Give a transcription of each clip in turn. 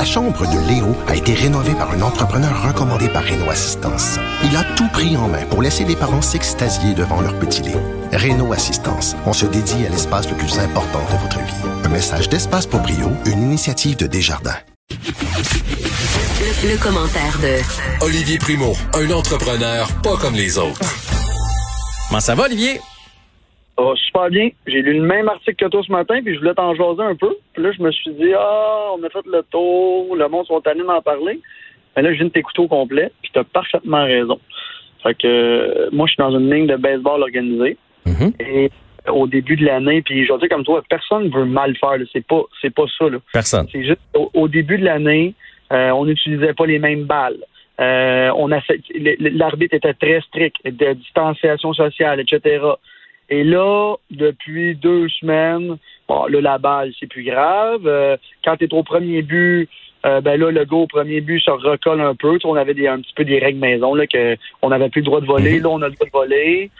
La chambre de Léo a été rénovée par un entrepreneur recommandé par Renault Assistance. Il a tout pris en main pour laisser les parents s'extasier devant leur petit Léo. Renault Assistance, on se dédie à l'espace le plus important de votre vie. Un message d'Espace pour Brio, une initiative de Desjardins. Le, le commentaire de Olivier Primo, un entrepreneur pas comme les autres. Comment ça va, Olivier? Ça va super bien. J'ai lu le même article que toi ce matin, puis je voulais t'en jaser un peu. Puis là, je me suis dit, ah, on a fait le tour, le monde sont allés d'en parler. Mais là, je viens de t'écouter au complet, puis t'as parfaitement raison. Fait que euh, moi, je suis dans une ligne de baseball organisée. Mhm. Et au début de l'année, puis je dire comme toi, personne veut mal faire. C'est pas, c'est pas ça. Là. Personne. C'est juste au, au début de l'année, euh, on n'utilisait pas les mêmes balles. Euh, on l'arbitre était très strict, de distanciation sociale, etc. Et là, depuis deux semaines, bon, là, la balle, c'est plus grave. Euh, quand tu es au premier but, euh, ben là, le gars au premier but se recolle un peu. Tu sais, on avait des, un petit peu des règles maison, là, que on n'avait plus le droit de voler. Là, on a le droit de voler.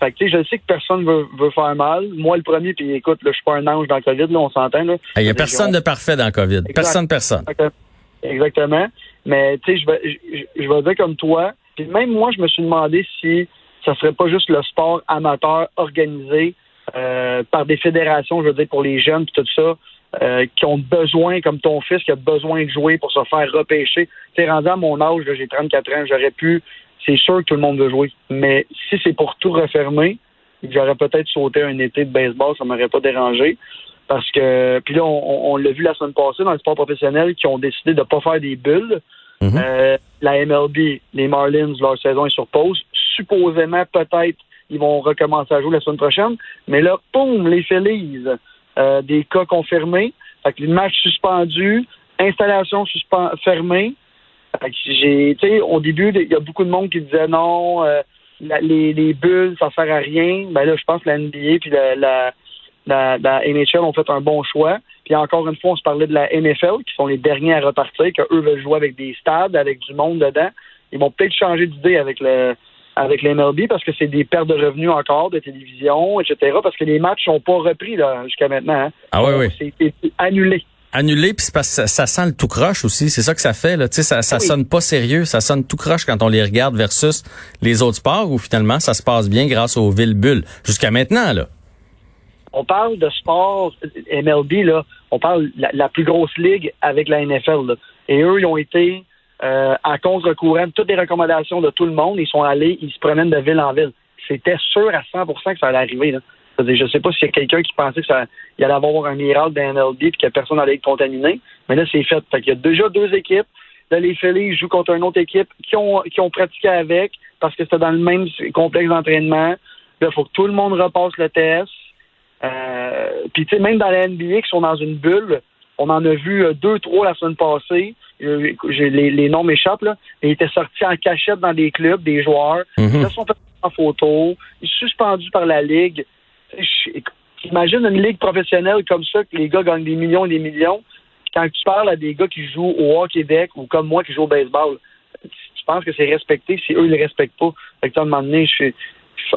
Fait que, tu sais, je sais que personne veut, veut faire mal. Moi, le premier, puis écoute, là, je suis pas un ange dans le COVID, là, on s'entend, là. Il n'y a personne de parfait dans le COVID. Exact. Personne, personne. Exactement. Exactement. Mais tu sais, je vais, je, je vais dire comme toi. Puis même moi, je me suis demandé si ça serait pas juste le sport amateur organisé euh, par des fédérations, je veux dire, pour les jeunes puis tout ça, euh, qui ont besoin, comme ton fils, qui a besoin de jouer pour se faire repêcher. Tu sais, rendu à mon âge, là, j'ai 34 ans, j'aurais pu. C'est sûr que tout le monde veut jouer. Mais si c'est pour tout refermer, j'aurais peut-être sauté un été de baseball, ça m'aurait pas dérangé. Parce que, puis là, on, on l'a vu la semaine passée dans le sport professionnel qui ont décidé de pas faire des bulles. Mhm. Euh, la MLB, les Marlins, leur saison est sur pause. Supposément, peut-être, ils vont recommencer à jouer la semaine prochaine. Mais là, boum, les Phillies, euh, des cas confirmés. Fait que le match suspendu, installation suspen- fermée. Fait que j'ai, au début, il y a beaucoup de monde qui disait non, euh, les, les bulles, ça sert à rien. Ben là, je pense que la NBA puis la, la, NHL ont fait un bon choix. Puis encore une fois, on se parlait de la NFL, qui sont les derniers à repartir, que eux veulent jouer avec des stades, avec du monde dedans. Ils vont peut-être changer d'idée avec le avec les MLB parce que c'est des pertes de revenus encore de télévision, etc. Parce que les matchs sont pas repris là jusqu'à maintenant. hein. Ah oui, oui. C'est annulé. Annulé, puis c'est parce que ça, ça sent le tout croche aussi. C'est ça que ça fait. Là. Tu sais, ça, ça Oui. sonne pas sérieux. Ça sonne tout croche quand on les regarde versus les autres sports où finalement ça se passe bien grâce aux villes bulles. Jusqu'à maintenant, là. on parle de sport MLB, là, on parle de la, la plus grosse ligue avec la NFL. là. Et eux, ils ont été euh, à contre-courant de toutes les recommandations de tout le monde. Ils sont allés, ils se promènent de ville en ville. C'était sûr à 100% que ça allait arriver. Là. Je ne sais pas s'il y a quelqu'un qui pensait qu'il allait avoir un miracle dans MLB et que personne n'allait être contaminé. Mais là, c'est fait. fait Il y a déjà deux équipes. Là, les Phillies jouent contre une autre équipe qui ont, qui ont pratiqué avec parce que c'était dans le même complexe d'entraînement. Là, il faut que tout le monde repasse le test. Euh, Puis, tu sais, même dans la NBA, qui sont dans une bulle, on en a vu euh, deux, trois la semaine passée. Euh, les, les noms m'échappent, là. Ils étaient sortis en cachette dans des clubs, des joueurs. Mhm. Ils se sont en photo. Ils sont suspendus par la Ligue. Imagine une ligue professionnelle comme ça, que les gars gagnent des millions et des millions. Quand tu parles à des gars qui jouent au deck ou comme moi qui joue au baseball, tu penses que c'est respecté si eux, ils le respectent pas? Fait que, à un moment donné, je suis-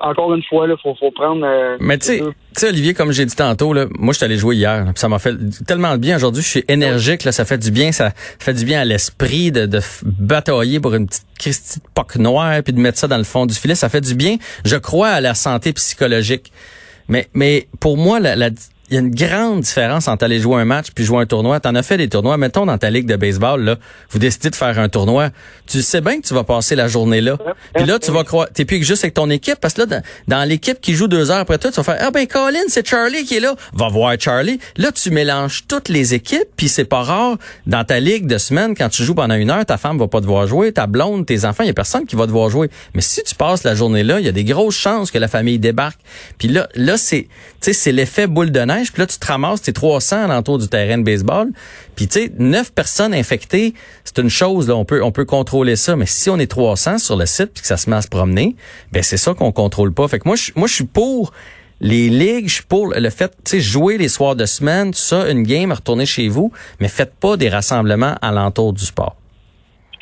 encore une fois, il faut, faut prendre... euh, Mais tu sais, Olivier, comme j'ai dit tantôt, là, moi, je suis allé jouer hier. là, ça m'a fait tellement de bien. Aujourd'hui, je suis énergique. Là, ça fait du bien. Ça fait du bien à l'esprit de, de batailler pour une petite Christie de poque noire puis de mettre ça dans le fond du filet. Ça fait du bien. Je crois à la santé psychologique. Mais, mais pour moi, la, la- il y a une grande différence entre aller jouer un match puis jouer un tournoi. T'en as fait des tournois. Mettons dans ta ligue de baseball, là, vous décidez de faire un tournoi. Tu sais bien que tu vas passer la journée là. Puis là, tu vas croire, t'es plus que juste avec ton équipe parce que là, dans, dans l'équipe qui joue deux heures après toi, tu vas faire, ah ben Colin, c'est Charlie qui est là. Va voir Charlie. Là, tu mélanges toutes les équipes puis c'est pas rare dans ta ligue de semaine quand tu joues pendant une heure, ta femme va pas devoir jouer, ta blonde, tes enfants, il y a personne qui va devoir jouer. Mais si tu passes la journée là, il y a des grosses chances que la famille débarque. Puis là, là c'est, tu sais, c'est l'effet boule de neige. Puis là, tu te ramasses tes 300 alentour du terrain de baseball. Puis tu sais, 9 personnes infectées, c'est une chose, là, on peut, on peut contrôler ça. Mais si on est 300 sur le site puis que ça se met à se promener, ben c'est ça qu'on contrôle pas. Fait que moi, je, moi, je suis pour les ligues, je suis pour le fait, tu sais, jouer les soirs de semaine, tout ça, une game, retourner chez vous, mais faites pas des rassemblements alentour du sport.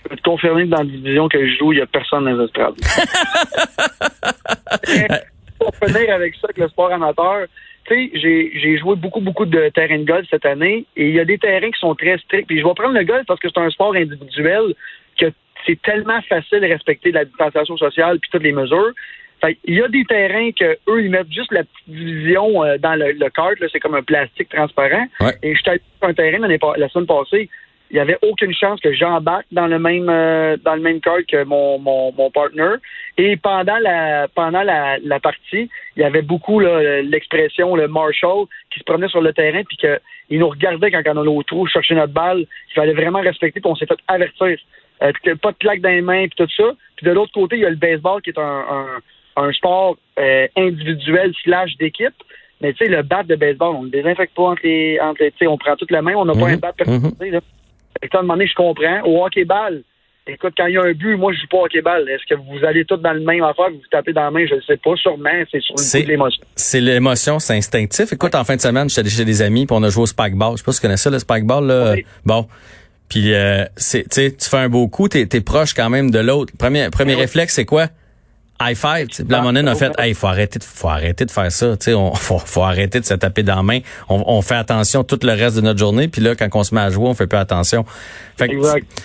Je peux te confirmer que dans la division que je joue, il n'y a personne dans les estrades. pour finir avec ça, avec le sport amateur, tu sais, j'ai joué beaucoup, beaucoup de terrains de golf cette année et il y a des terrains qui sont très stricts. Puis je vais prendre le golf parce que c'est un sport individuel que c'est tellement facile de respecter la distanciation sociale puis toutes les mesures. Fait, il y a des terrains que eux ils mettent juste la petite division euh, dans le, le kart, c'est comme un plastique transparent. Et je sur un terrain la semaine passée, il n'y avait aucune chance que j'embarque dans le même euh, dans le même kart que mon, mon, mon partner. Et pendant la pendant la, la partie, il y avait beaucoup l'expression le Marshall qui se promenait sur le terrain puis qu'il nous regardait quand on allait au trou chercher notre balle. Il fallait vraiment respecter puis on s'est fait avertir. Euh, pas de plaque dans les mains puis tout ça. Puis de l'autre côté, il y a le baseball qui est un, un, un sport euh, individuel slash d'équipe. Mais tu sais, le bat de baseball, on ne désinfecte pas entre les. Entre, on prend toute la main, on n'a pas un mhm. bat personnalisé. Mm à un moment donné, je comprends. Au hockey-ball, écoute, quand il y a un but, moi, je joue pas au hockey-ball. Est-ce que vous allez tous dans le même affaire, vous, vous tapez dans la main? Je ne sais pas. Sûrement, c'est sur le l'émotion. C'est l'émotion, c'est instinctif. Écoute, en fin de semaine, j'étais chez des amis, puis on a joué au spike-ball. Je sais pas si tu connais ça, le spike-ball. Là. Bon. Puis, euh, tu fais un beau coup, t'es es proche quand même de l'autre. Premier, premier réflexe, c'est quoi? High five. La monnaie a fait, hey, faut arrêter, de, faut arrêter de faire ça. Tu on faut, faut arrêter de se taper dans la main. On, fait attention tout le reste de notre journée, puis là, quand on se met à jouer, on fait pas attention. Fait,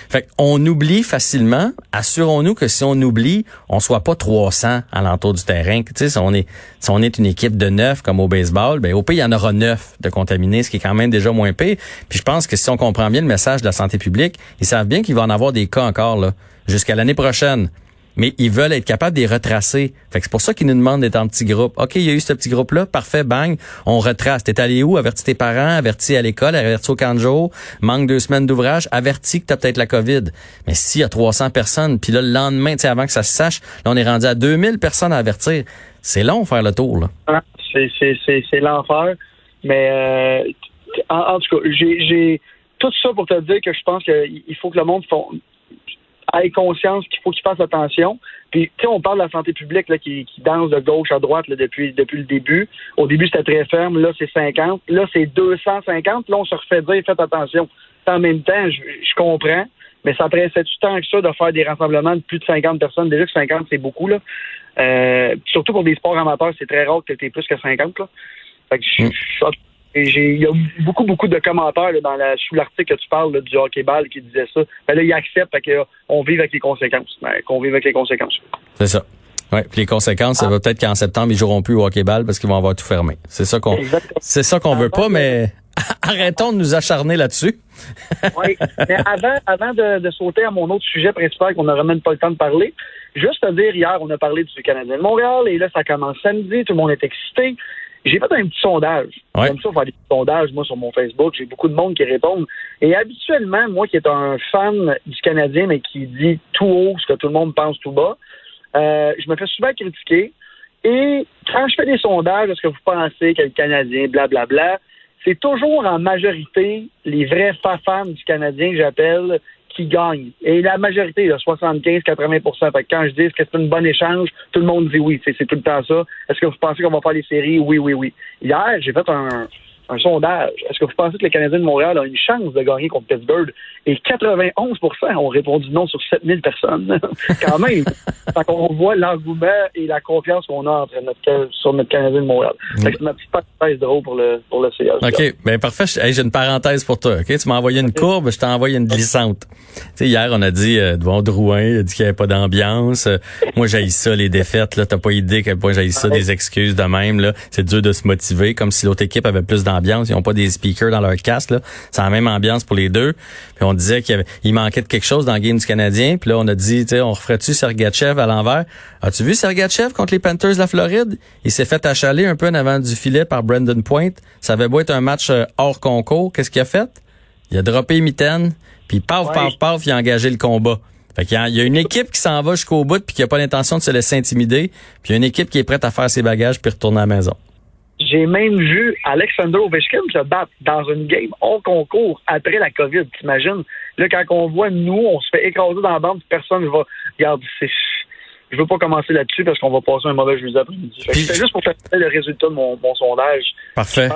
fait on oublie facilement. Assurons-nous que si on oublie, on soit pas 300 à l'entour du terrain. Tu sais, si on est, si on est une équipe de neuf comme au baseball, ben au pays il y en aura neuf de contaminés, ce qui est quand même déjà moins pire. Puis je pense que si on comprend bien le message de la santé publique, ils savent bien qu'il va en avoir des cas encore là jusqu'à l'année prochaine mais ils veulent être capables de les retracer. Fait que c'est pour ça qu'ils nous demandent d'être en petit groupe. OK, il y a eu ce petit groupe-là, parfait, bang, on retrace. T'es allé où? Avertis tes parents, avertis à l'école, avertis au camp de jour, manque deux semaines d'ouvrage, avertis que t'as peut-être la COVID. Mais s'il y a 300 personnes, puis là, le lendemain, tu sais, avant que ça se sache, là, on est rendu à 2000 personnes à avertir. C'est long faire le tour, là. Ah, c'est l'enfer. Mais, euh, en, tout cas, j'ai tout ça pour te dire que je pense qu'il faut que le monde ait conscience qu'il faut qu'il fasse attention. Puis, tu sais, on parle de la santé publique là, qui, qui danse de gauche à droite là, depuis, depuis le début. Au début, c'était très ferme. Là, c'est 50. Là, c'est 250. Là, on se refait dire, faites attention. En même temps, je, je comprends. Mais ça pressait du temps que ça de faire des rassemblements de plus de 50 personnes? Déjà que 50, c'est beaucoup. là. Euh, surtout pour des sports amateurs, c'est très rare que tu aies plus que 50. Là. Fait que je, mm. je, il y a beaucoup, beaucoup de commentaires dans la, sous l'article que tu parles du hockey-ball qui disait ça. Ben là, il accepte qu'on vive avec les conséquences. Ben, qu'on vive avec les conséquences. C'est ça. Ouais, puis les conséquences, ça va peut-être qu'en septembre, ils joueront plus au hockey-ball parce qu'ils vont avoir tout fermé. C'est ça qu'on c'est ça qu'on veut pas, mais arrêtons de nous acharner là-dessus. oui, mais avant, avant de, sauter à mon autre sujet principal qu'on n'aura même pas le temps de parler, juste à dire, hier, on a parlé du Canadien de Montréal et là, ça commence samedi, tout le monde est excité. J'ai fait un petit sondage. Comme ça, faire des petits sondages, moi, sur mon Facebook. J'ai beaucoup de monde qui répondent. Et habituellement, moi qui est un fan du Canadien, mais qui dit tout haut ce que tout le monde pense tout bas, euh, je me fais souvent critiquer. Et quand je fais des sondages, est-ce que vous pensez que le Canadien, blablabla, bla, bla, c'est toujours en majorité les vrais fans du Canadien que j'appelle qui gagne. Et la majorité, 75-80% Quand je dis que c'est une bonne échange, tout le monde dit oui. C'est tout le temps ça. Est-ce que vous pensez qu'on va faire des séries? Oui, oui, oui. Hier, j'ai fait un, un sondage. Est-ce que vous pensez que le Canadien de Montréal a une chance de gagner contre Pittsburgh? Et 91% ont répondu non sur 7000 personnes. Quand même. fait qu'on voit l'engouement et la confiance qu'on a entre notre, sur notre Canadien de Montréal. C'est ma petite parenthèse drôle pour le, pour le CH. OK. Ben, parfait. j'ai une parenthèse pour toi. OK? Tu m'as envoyé une courbe, je t'ai envoyé une glissante. Tu sais, hier, on a dit, euh, devant Drouin, il a dit qu'il n'y avait pas d'ambiance. moi, j'ai ça, les défaites, là. T'as pas idée quel point j'ai ça, des excuses de même, là. C'est dur de se motiver, comme si l'autre équipe avait plus d'ambiance ambiance. Ils n'ont pas des speakers dans leur casque. C'est la même ambiance pour les deux. Puis on disait qu'il manquait de quelque chose dans le game du Canadien. Puis là, on a dit, tu sais, on referait-tu Sergachev à l'envers? As-tu vu Sergachev contre les Panthers de la Floride? Il s'est fait achaler un peu en avant du filet par Brandon Point. Ça avait beau être un match euh, hors concours. Qu'est-ce qu'il a fait? Il a droppé Mitten, puis paf, paf, paf, il a engagé le combat. Fait qu'il y, a une équipe qui s'en va jusqu'au bout puis qui a pas l'intention de se laisser intimider, puis il y a une équipe qui est prête à faire ses bagages puis retourner à la maison. J'ai même vu Alexander Ovechkin se battre dans une game hors concours après la COVID, t'imagines? Là, quand on voit nous, on se fait écraser dans la bande, personne ne va. Regarde, c'est. Je veux pas commencer là-dessus parce qu'on va passer un mauvais jeudi après-midi. C'est juste pour faire le résultat de mon, mon sondage. Parfait.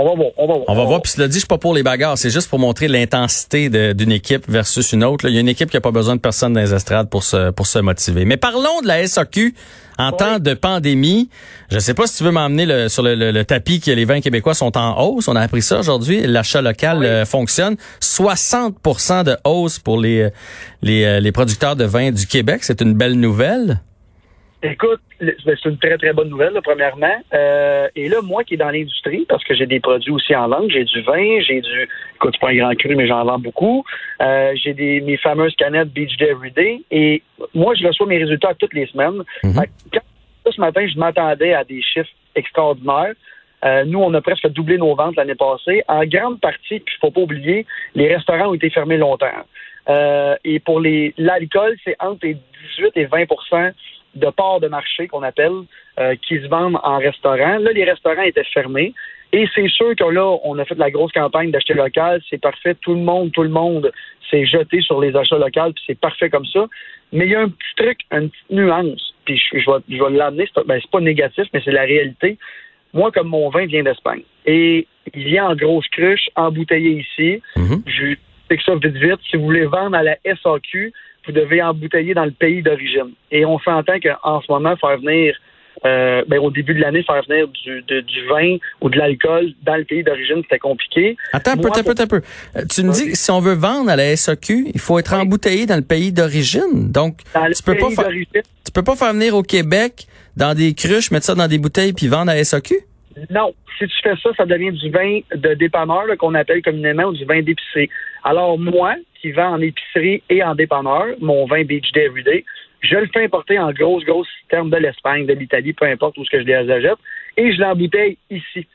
On va voir, on va voir. On va voir. Puis cela dit, je suis pas pour les bagarres. C'est juste pour montrer l'intensité d'une équipe versus une autre. Il y a une équipe qui a pas besoin de personne dans les estrades pour se, pour se motiver. Mais parlons de la SAQ en temps de pandémie. Je sais pas si tu veux m'emmener sur le, tapis que les vins québécois sont en hausse. On a appris ça aujourd'hui. L'achat local euh, fonctionne. 60% de hausse pour les, les, euh, les producteurs de vins du Québec. C'est une belle nouvelle. Écoute, ben, c'est une très, très bonne nouvelle, premièrement. Euh, et là, moi qui est dans l'industrie, parce que j'ai des produits aussi en vente, j'ai du vin, j'ai du, écoute, pas un grand cru, mais j'en vends beaucoup. Euh, j'ai des mes fameuses canettes Beach Day Everyday. Et moi, je reçois mes résultats toutes les semaines. Mm ce matin, je m'attendais à des chiffres extraordinaires. Euh, nous, on a presque doublé nos ventes l'année passée. En grande partie, puis il faut pas oublier, les restaurants ont été fermés longtemps. Euh, et pour les l'alcool, c'est entre 18 et 20 de parts de marché qu'on appelle euh, qui se vendent en restaurant. Là, les restaurants étaient fermés. Et c'est sûr que là, on a fait de la grosse campagne d'acheter local. C'est parfait. Tout le monde, tout le monde s'est jeté sur les achats locaux, puis c'est parfait comme ça. Mais il y a un petit truc, une petite nuance. Puis je, je vais, je vais l'amener. C'est ben, pas négatif, mais c'est la réalité. Moi, comme mon vin vient d'Espagne, et il vient en grosse cruche, embouteillé ici. Mm-hmm. Je sais que ça vite vite. Si vous voulez vendre à la SAQ, vous devez embouteiller dans le pays d'origine. Et on s'entend qu'en ce moment, faire venir, euh, ben, au début de l'année, faire venir du, du vin ou de l'alcool dans le pays d'origine, c'était compliqué. Attends un peu, un peu, un peu. Euh, tu me dis que si on veut vendre à la SAQ, il faut être embouteillé dans le pays d'origine. Donc, tu peux pas faire, tu peux pas faire venir au Québec dans des cruches, mettre ça dans des bouteilles puis vendre à SAQ? Non. Si tu fais ça, ça devient du vin de dépanneur qu'on appelle communément ou du vin d'épicerie. Alors moi, qui vend en épicerie et en dépanneur, mon vin Beach Day Everyday, je le fais importer en grosse, grosse termes de l'Espagne, de l'Italie, peu importe où ce que je les achète, et je l'embouteille ici.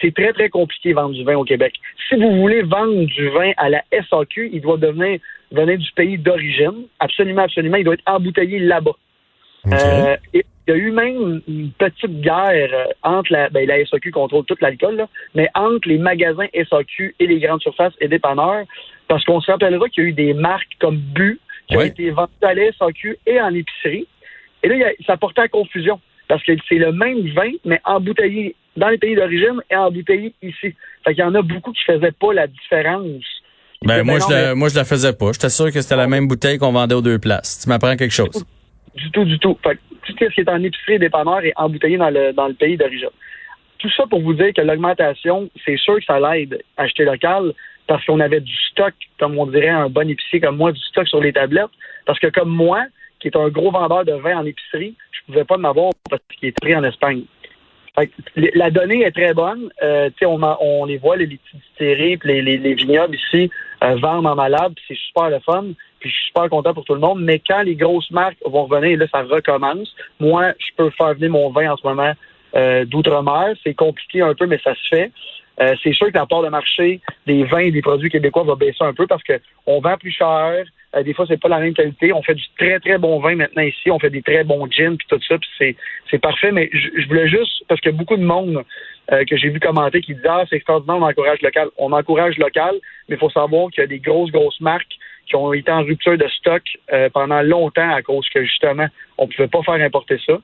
C'est très, très compliqué de vendre du vin au Québec. Si vous voulez vendre du vin à la SAQ, il doit devenir, venir du pays d'origine. Absolument, absolument. Il doit être embouteillé là-bas. Euh, y a eu même une petite guerre euh, entre la, ben, la SAQ contrôle toute l'alcool, mais entre les magasins SAQ et les grandes surfaces et dépanneurs, parce qu'on se rappellera qu'il y a eu des marques comme Bu qui ont été vendues à la SAQ et en épicerie. Et là, ça portait à confusion, parce que c'est le même vin, mais embouteillé dans les pays d'origine et embouteillé ici. Fait qu'il y en a beaucoup qui faisaient pas la différence. Ben, moi, je la, moi, je la faisais pas. J'étais sûr que c'était la même bouteille qu'on vendait aux deux places. Tu m'apprends quelque chose. Du tout, du tout. Fait tout ce qui est en épicerie et dépanneur est embouteillé dans le, dans le pays d'origine. Tout ça pour vous dire que l'augmentation, c'est sûr que ça l'aide à acheter local parce qu'on avait du stock, comme on dirait un bon épicier comme moi, du stock sur les tablettes. Parce que comme moi, qui est un gros vendeur de vin en épicerie, je ne pouvais pas m'avoir parce qu'il est pris en Espagne. la donnée est très bonne. Euh, on, on les voit, les distilleries les, les, les vignobles ici euh, vendent en malade, c'est super le fun puis je suis super content pour tout le monde. Mais quand les grosses marques vont revenir, là, ça recommence. Moi, je peux faire venir mon vin en ce moment euh, d'outre-mer. C'est compliqué un peu, mais ça se fait. Euh, c'est sûr que la part de marché des vins et des produits québécois va baisser un peu parce qu'on vend plus cher. Euh, des fois, c'est pas la même qualité. On fait du très, très bon vin maintenant ici. On fait des très bons gins puis tout ça. Puis c'est, parfait. Mais je, voulais juste, parce que beaucoup de monde que j'ai vu commenter qui disent Ah, c'est extraordinaire, on encourage local. On encourage local, mais il faut savoir qu'il y a des grosses, grosses marques qui ont été en rupture de stock euh, pendant longtemps à cause que justement, on pouvait pas faire importer ça.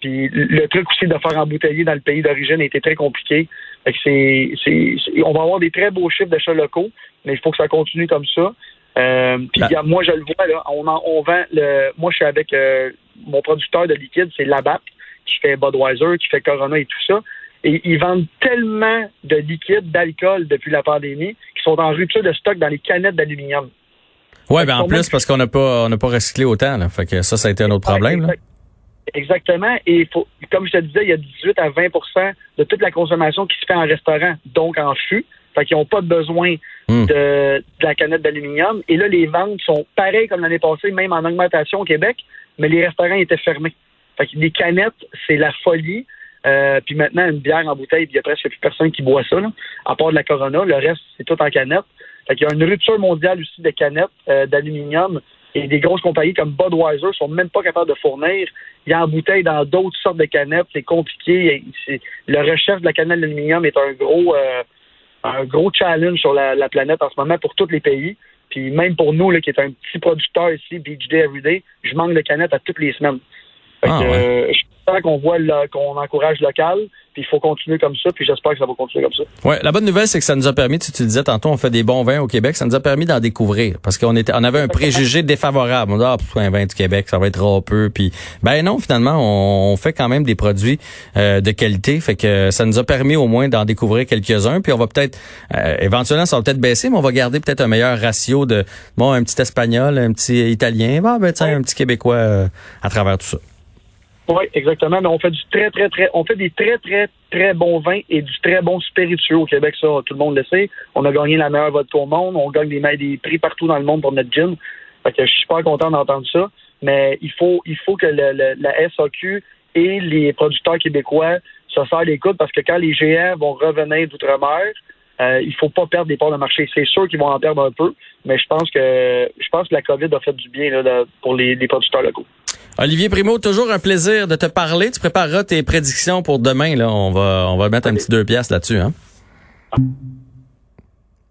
Puis le truc aussi de faire embouteiller dans le pays d'origine était très compliqué. c'est, on va avoir des très beaux chiffres d'achats locaux, mais il faut que ça continue comme ça. Euh, puis ben moi, je le vois, là, on, on vend le. Moi, je suis avec euh, mon producteur de liquide, c'est Labatt, qui fait Budweiser, qui fait Corona et tout ça. Et ils vendent tellement de liquide, d'alcool depuis la pandémie, qu'ils sont en rupture de stock dans les canettes d'aluminium. Ouais, ben en plus parce qu'on n'a pas on n'a pas recyclé autant là. Fait que ça ça a été un autre problème. Exactement. Et faut, comme je te disais, il y a 18 à 20% de toute la consommation qui se fait en restaurant, donc en fût. Fait qu'ils n'ont pas besoin hmm. de, la canette d'aluminium. Et là, les ventes sont pareilles comme l'année passée, même en augmentation au Québec, mais les restaurants étaient fermés. Fait que les canettes, c'est la folie. Euh, puis maintenant, une bière en bouteille, il y a presque plus personne qui boit ça, là, à part de la Corona. Le reste, c'est tout en canette. Il y a une rupture mondiale aussi de canettes euh, d'aluminium et des grosses compagnies comme Budweiser sont même pas capables de fournir. Il y a en bouteille dans d'autres sortes de canettes, c'est compliqué. Le recherche de la canette d'aluminium est un gros euh, un gros challenge sur la, planète en ce moment pour tous les pays. Puis même pour nous, là, qui est un petit producteur ici, Beach Day Everyday, je manque de canettes à toutes les semaines. Ah, euh, je suis content qu'on voit qu'on encourage local. Puis il faut continuer comme ça, puis j'espère que ça va continuer comme ça. Ouais, la bonne nouvelle, c'est que ça nous a permis, tu, tu disais tantôt, on fait des bons vins au Québec, ça nous a permis d'en découvrir. Parce qu'on était, on avait un préjugé défavorable. On dit, ah, un vin du Québec, ça va être râpeux. Puis, ben non, finalement, on, fait quand même des produits euh, de qualité. Fait que ça nous a permis au moins d'en découvrir quelques-uns. Puis on va peut-être, euh, éventuellement, ça va peut-être baisser, mais on va garder peut-être un meilleur ratio de, bon, un petit espagnol, un petit italien, bah, ben, tiens, un petit québécois euh, à travers tout ça. Oui, exactement. Mais on fait du très, très, très, on fait des très, très, très bons vins et du très bon spiritueux au Québec, ça, tout le monde le sait. On a gagné la meilleure vodka au monde. On gagne des, des prix partout dans le monde pour notre gin. Fait que je suis super content d'entendre ça. Mais il faut, il faut que le, la SAQ et les producteurs québécois se serrent l'écoute parce que quand les GM vont revenir d'outre-mer, euh, il faut pas perdre des parts de marché. C'est sûr qu'ils vont en perdre un peu, mais je pense que je pense que la COVID a fait du bien là, pour les, les producteurs locaux. Olivier Primo, toujours un plaisir de te parler. Tu prépareras tes prédictions pour demain. Là. On va on va mettre un petit deux pièces là-dessus. Hein?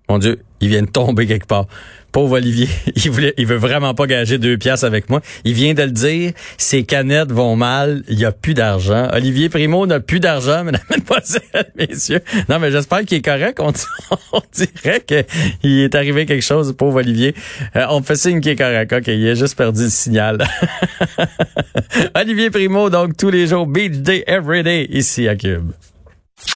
Mon Dieu, il vient de tomber quelque part. Pauvre Olivier, il voulait, veut vraiment pas gager deux pièces avec moi. Il vient de le dire, ses canettes vont mal, il y a plus d'argent. Olivier Primo n'a plus d'argent, mesdames, mesdemoiselles, messieurs. Non, mais j'espère qu'il est correct. On, dirait qu'il est arrivé quelque chose, pauvre Olivier. Euh, on fait signe qu'il est correct. OK, il a juste perdu le signal. Olivier Primo, donc tous les jours, beach day, every day, ici à Cube.